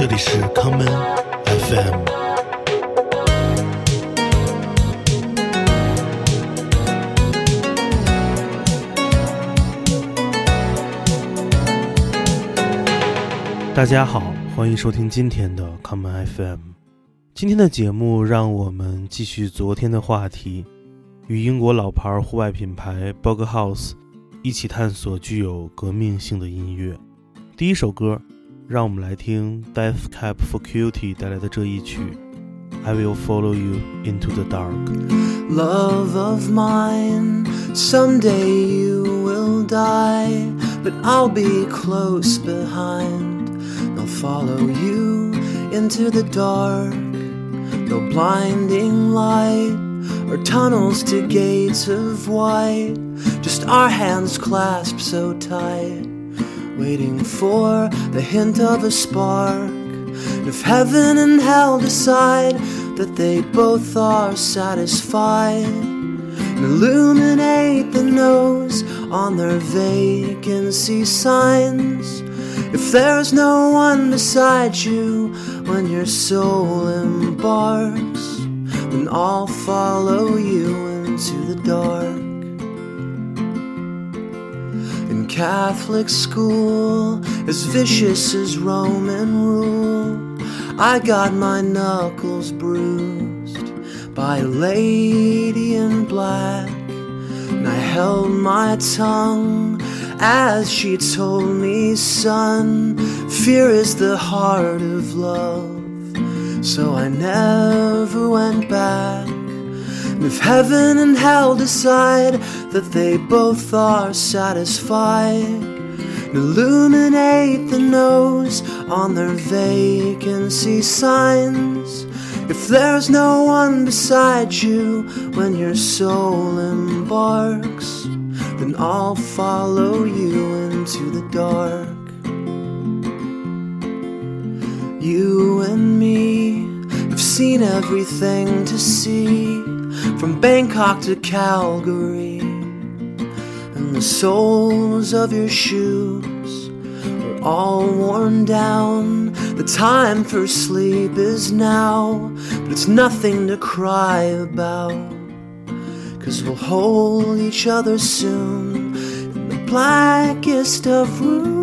这里是康门 FM。大家好，欢迎收听今天的康门 FM。今天的节目，让我们继续昨天的话题，与英国老牌户外品牌 Bog House 一起探索具有革命性的音乐。第一首歌，让我们来听 Death Cab for Cutie 带来的这一曲，I Will Follow You Into the Dark。 Love of mine, someday you will die, but I'll be close behind. I'll follow you into the dark. No blinding light or tunnels to gates of white. Just our hands clasped so tight, waiting for the hint of a spark. If heaven and hell decide that they both are satisfied, and illuminate the nose on their vacancy signs. If there's no one beside you when your soul embarks, then I'll follow you into the dark. Catholic school, as vicious as Roman rule, I got my knuckles bruised by a lady in black, and I held my tongue as she told me, son, fear is the heart of love. So I never went back. If heaven and hell decide that they both are satisfied, illuminate the nose on their vacancy signs. If there's no one beside you when your soul embarks, then I'll follow you into the dark. You and me have seen everything to see, from Bangkok to Calgary. And the soles of your shoes are all worn down. The time for sleep is now, but it's nothing to cry about. Cause we'll hold each other soon in the blackest of rooms.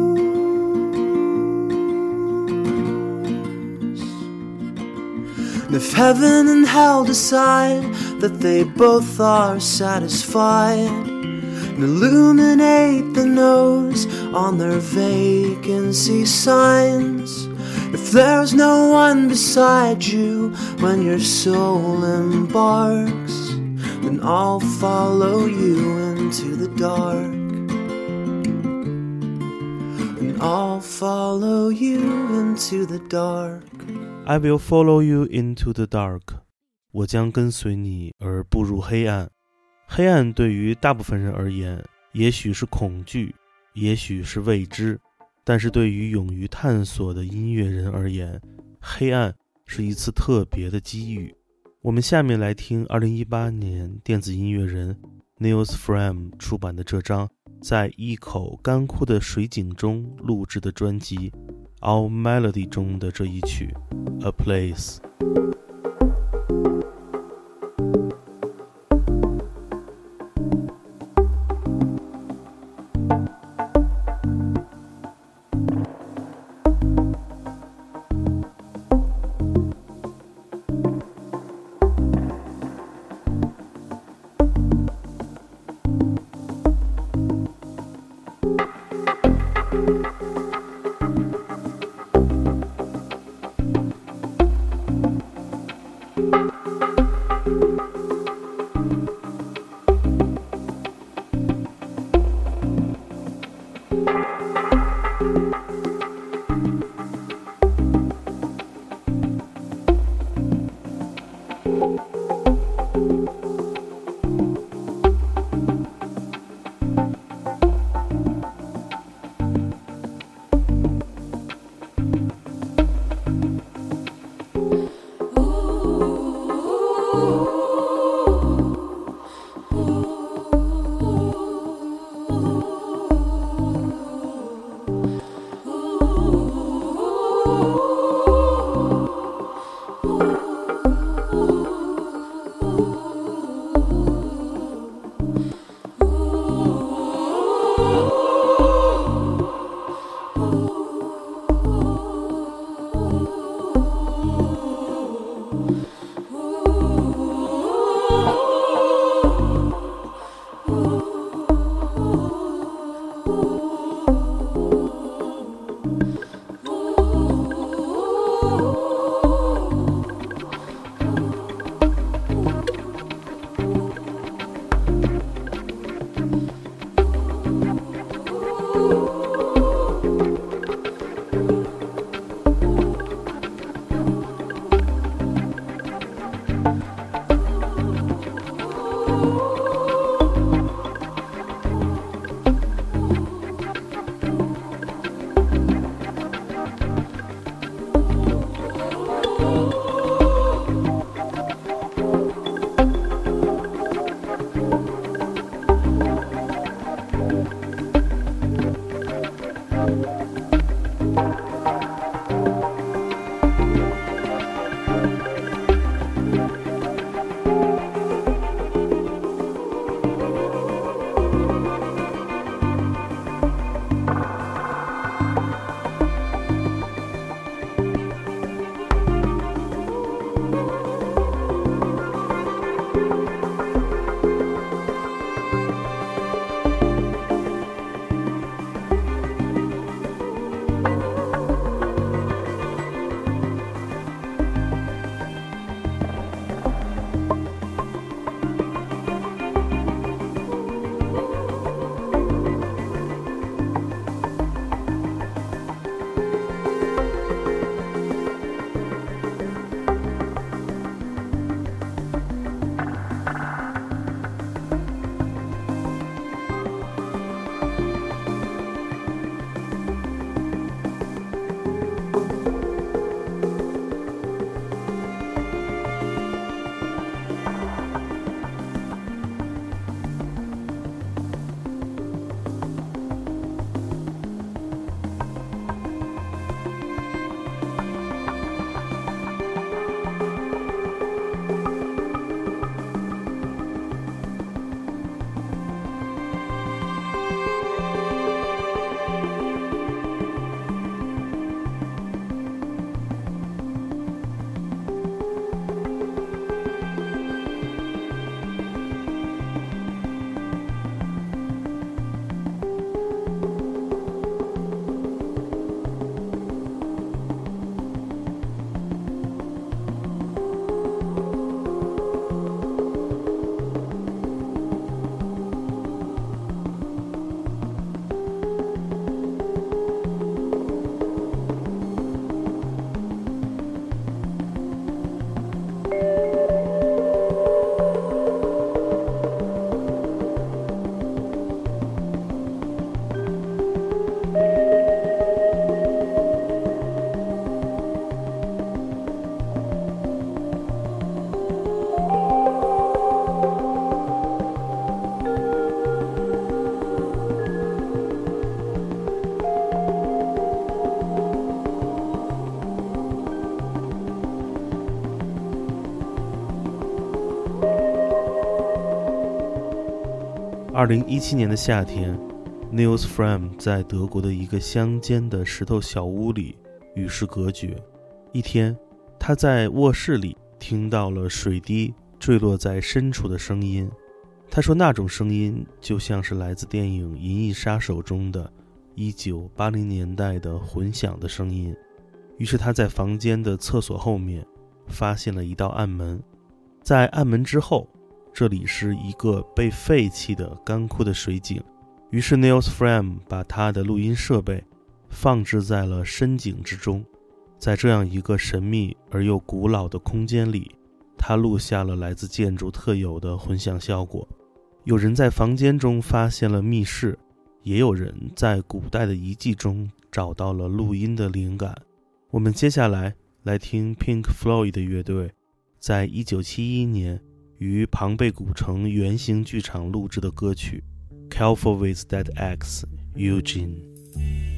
And if heaven and hell decide that they both are satisfied, and illuminate the nose on their vacancy signs. If there's no one beside you when your soul embarks, then I'll follow you into the dark. And I'll follow you into the dark. I will follow you into the dark。我将跟随你而步入黑暗。黑暗对于大部分人而言，也许是恐惧，也许是未知，但是对于勇于探索的音乐人而言，黑暗是一次特别的机遇。我们下面来听2018年电子音乐人 Nils Fram 出版的这张在一口干枯的水井中录制的专辑《All Melody》中的这一曲《A Place》。二零一七年的夏天，Nils Fram 在德国的一个乡间的石头小屋里与世隔绝。一天，他在卧室里听到了水滴坠落在深处的声音。他说，那种声音就像是来自电影《银翼杀手》中的一九八零年代的混响的声音。于是他在房间的厕所后面发现了一道暗门，在暗门之后。这里是一个被废弃的干枯的水井，于是 Nils Fram 把他的录音设备放置在了深井之中，在这样一个神秘而又古老的空间里，他录下了来自建筑特有的混响效果。有人在房间中发现了密室，也有人在古代的遗迹中找到了录音的灵感。我们接下来来听 Pink Floyd 的乐队在一九七一年。于庞贝古城圆形剧场录制的歌曲《Careful with That X》，Eugene。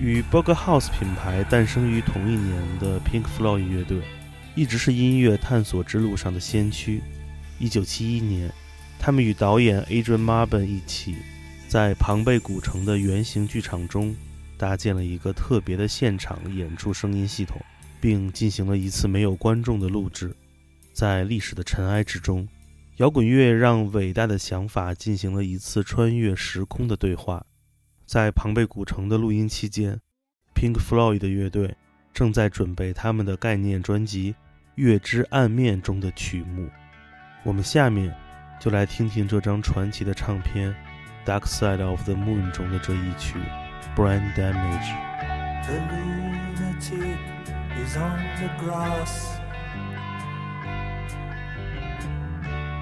与 b o g House 品牌诞生于同一年的 Pink Floyd 乐队，一直是音乐探索之路上的先驱。1971年，他们与导演 Adrian Marban 一起，在庞贝古城的圆形剧场中，搭建了一个特别的现场演出声音系统，并进行了一次没有观众的录制。在历史的尘埃之中，摇滚乐让伟大的想法进行了一次穿越时空的对话。在庞贝古城的录音期间，Pink Floyd 的乐队正在准备他们的概念专辑《月之暗面》中的曲目。我们下面就来听听这张传奇的唱片《Dark Side of the Moon》中的这一曲《Brain Damage》。The lunatic is on the grass.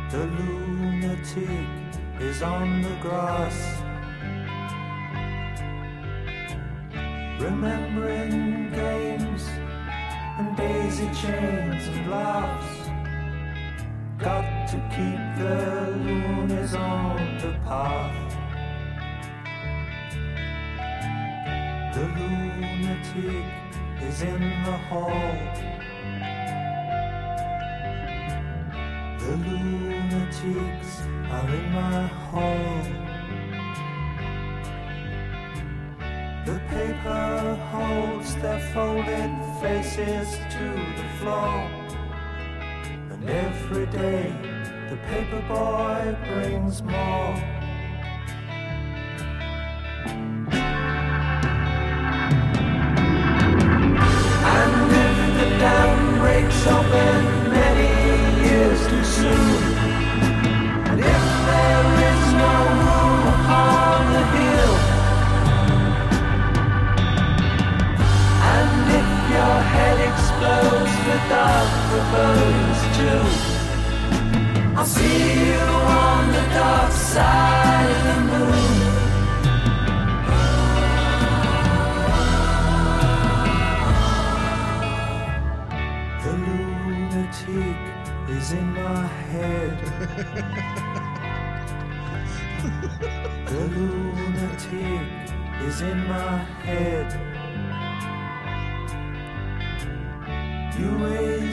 The lunatic is on the grass. Remembering games and daisy chains and laughs. Got to keep the loonies on the path. The lunatic is in the hall. The lunatics are in my hall. Paper holds their folded faces to the floor. And every day the paper boy brings more. And if the dam breaks open many years too soon, I'll see you on the dark side of the moon.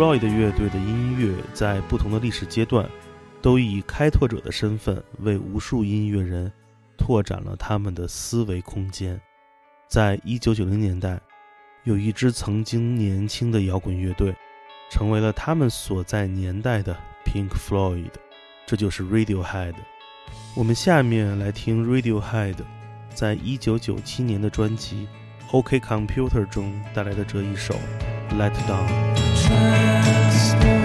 Floyd 乐队的音乐在不同的历史阶段，都以开拓者的身份为无数音乐人拓展了他们的思维空间。在一九九零年代，有一支曾经年轻的摇滚乐队，成为了他们所在年代的 Pink Floyd，这就是 Radiohead。我们下面来听 Radiohead 在一九九七年的专辑《OK Computer》中带来的这一首《Let Down》。past.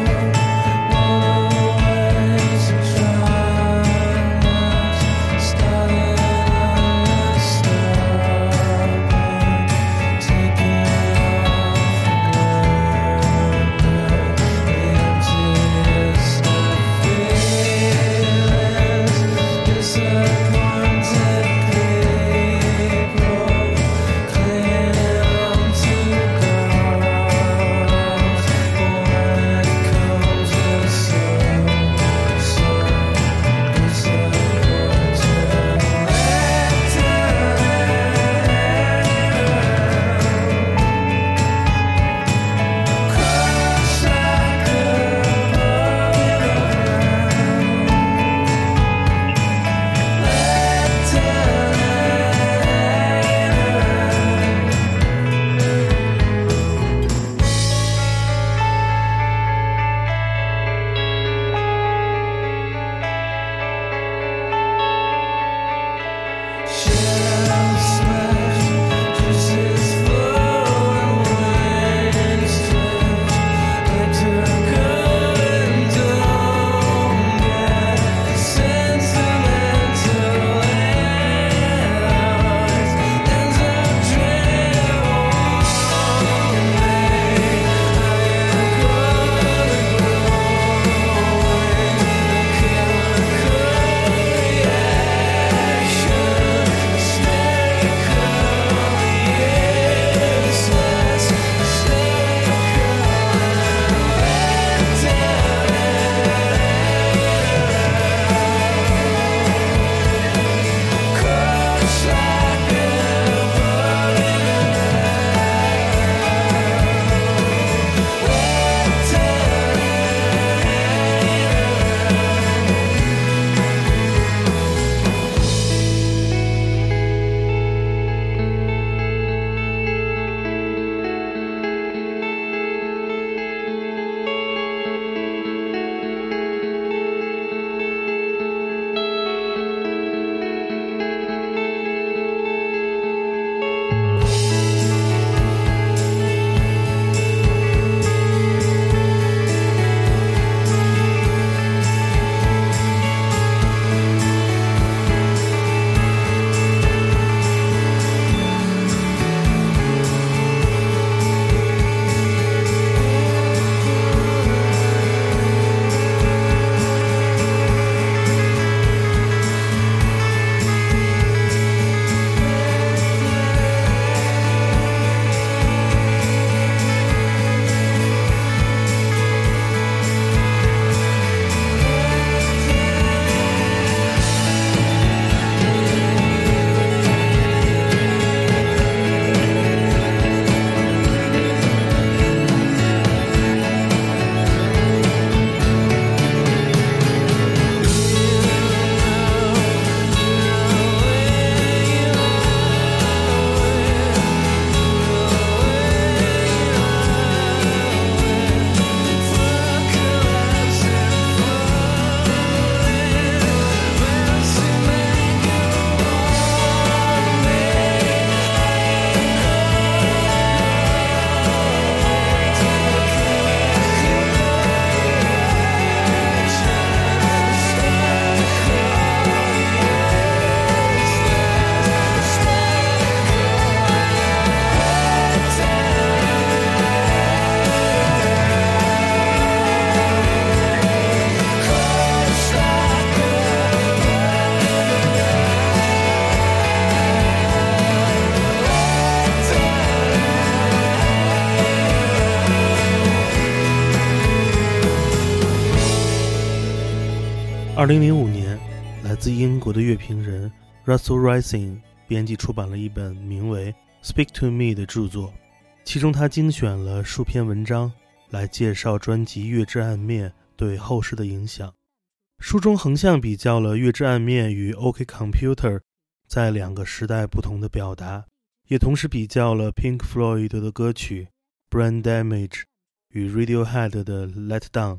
二零零五年，来自英国的乐评人 Russell Rising 编辑出版了一本名为《Speak to Me》的著作，其中他精选了数篇文章来介绍专辑《月之暗面》对后世的影响。书中横向比较了《月之暗面》与 OK Computer 在两个时代不同的表达，也同时比较了 Pink Floyd 的歌曲《Brain Damage》与 Radiohead 的《Let Down》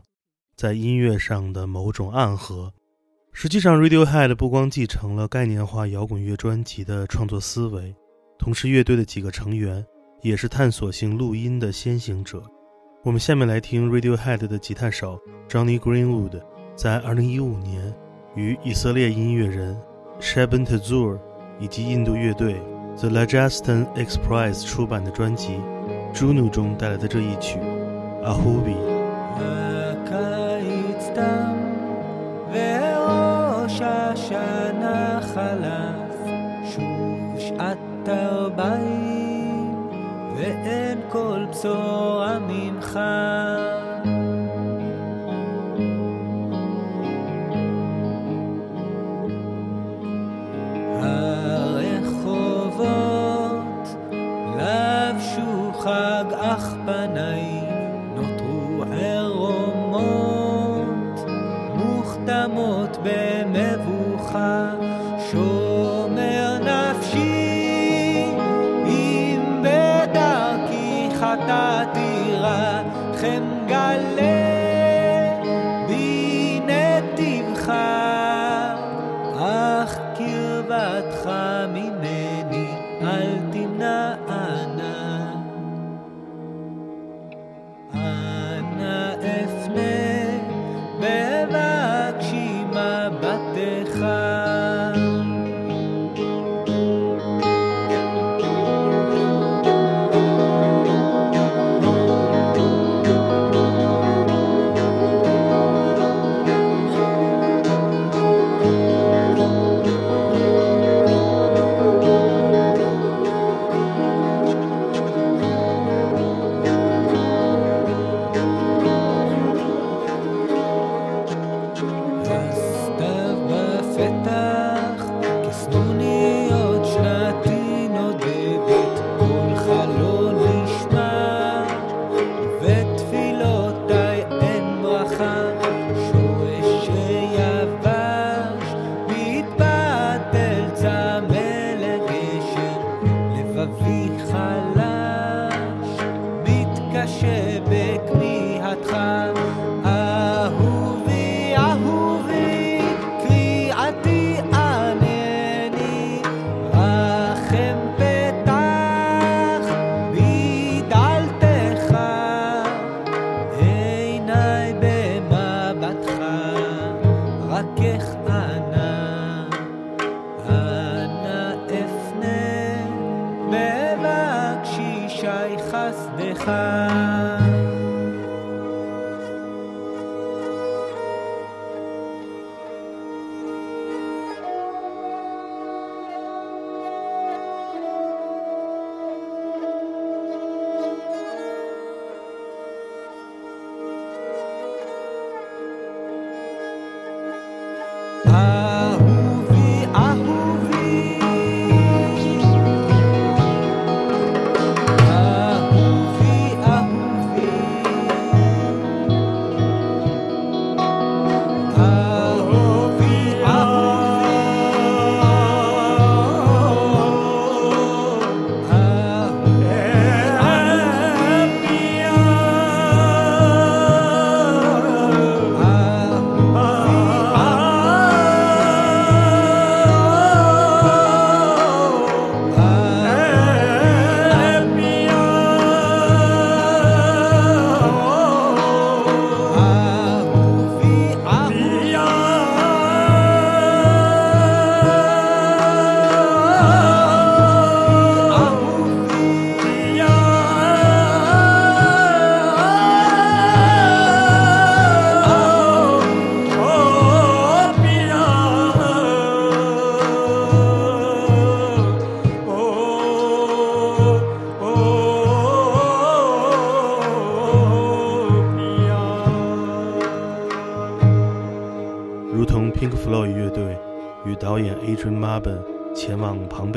在音乐上的某种暗合。实际上，Radiohead 不光继承了概念化摇滚乐专辑的创作思维，同时乐队的几个成员也是探索性录音的先行者。我们下面来听 Radiohead 的吉他手 Johnny Greenwood 在2015年与以色列音乐人 Shaban Tazur 以及印度乐队 The Rajasthan Express 出版的专辑《Juno》中带来的这一曲《Ahubi》。השנה חלף שוב שעת ארבעים ואין כל בשורה ממך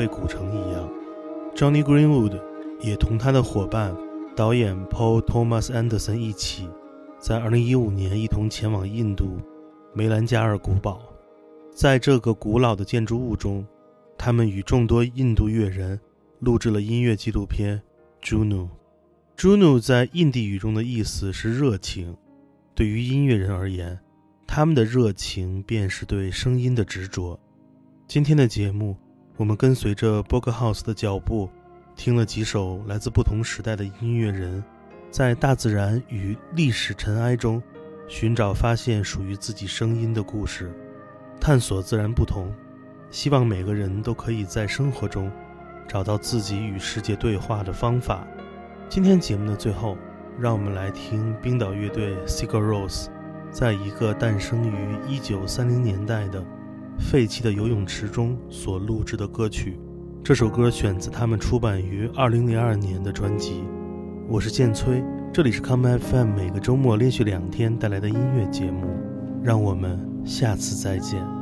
往庞贝古城一样，Johnny Greenwood 也同他的伙伴导演 Paul Thomas Anderson 一起，在2015年一同前往印度梅兰加尔古堡。在这个古老的建筑物中，他们与众多印度乐人录制了音乐纪录片《Juno》。Juno 在印地语中的意思是热情。对于音乐人而言，他们的热情便是对声音的执着。今天的节目，我们跟随着 b o g House 的脚步，听了几首来自不同时代的音乐人，在大自然与历史尘埃中，寻找发现属于自己声音的故事。探索自然不同，希望每个人都可以在生活中找到自己与世界对话的方法。今天节目的最后，让我们来听冰岛乐队 Sigur Rós 在一个诞生于1930年代的废弃的游泳池中所录制的歌曲。这首歌选自他们出版于二零零二年的专辑。我是剑崔，这里是 Come FM，每个周末连续两天带来的音乐节目。让我们。下次再见。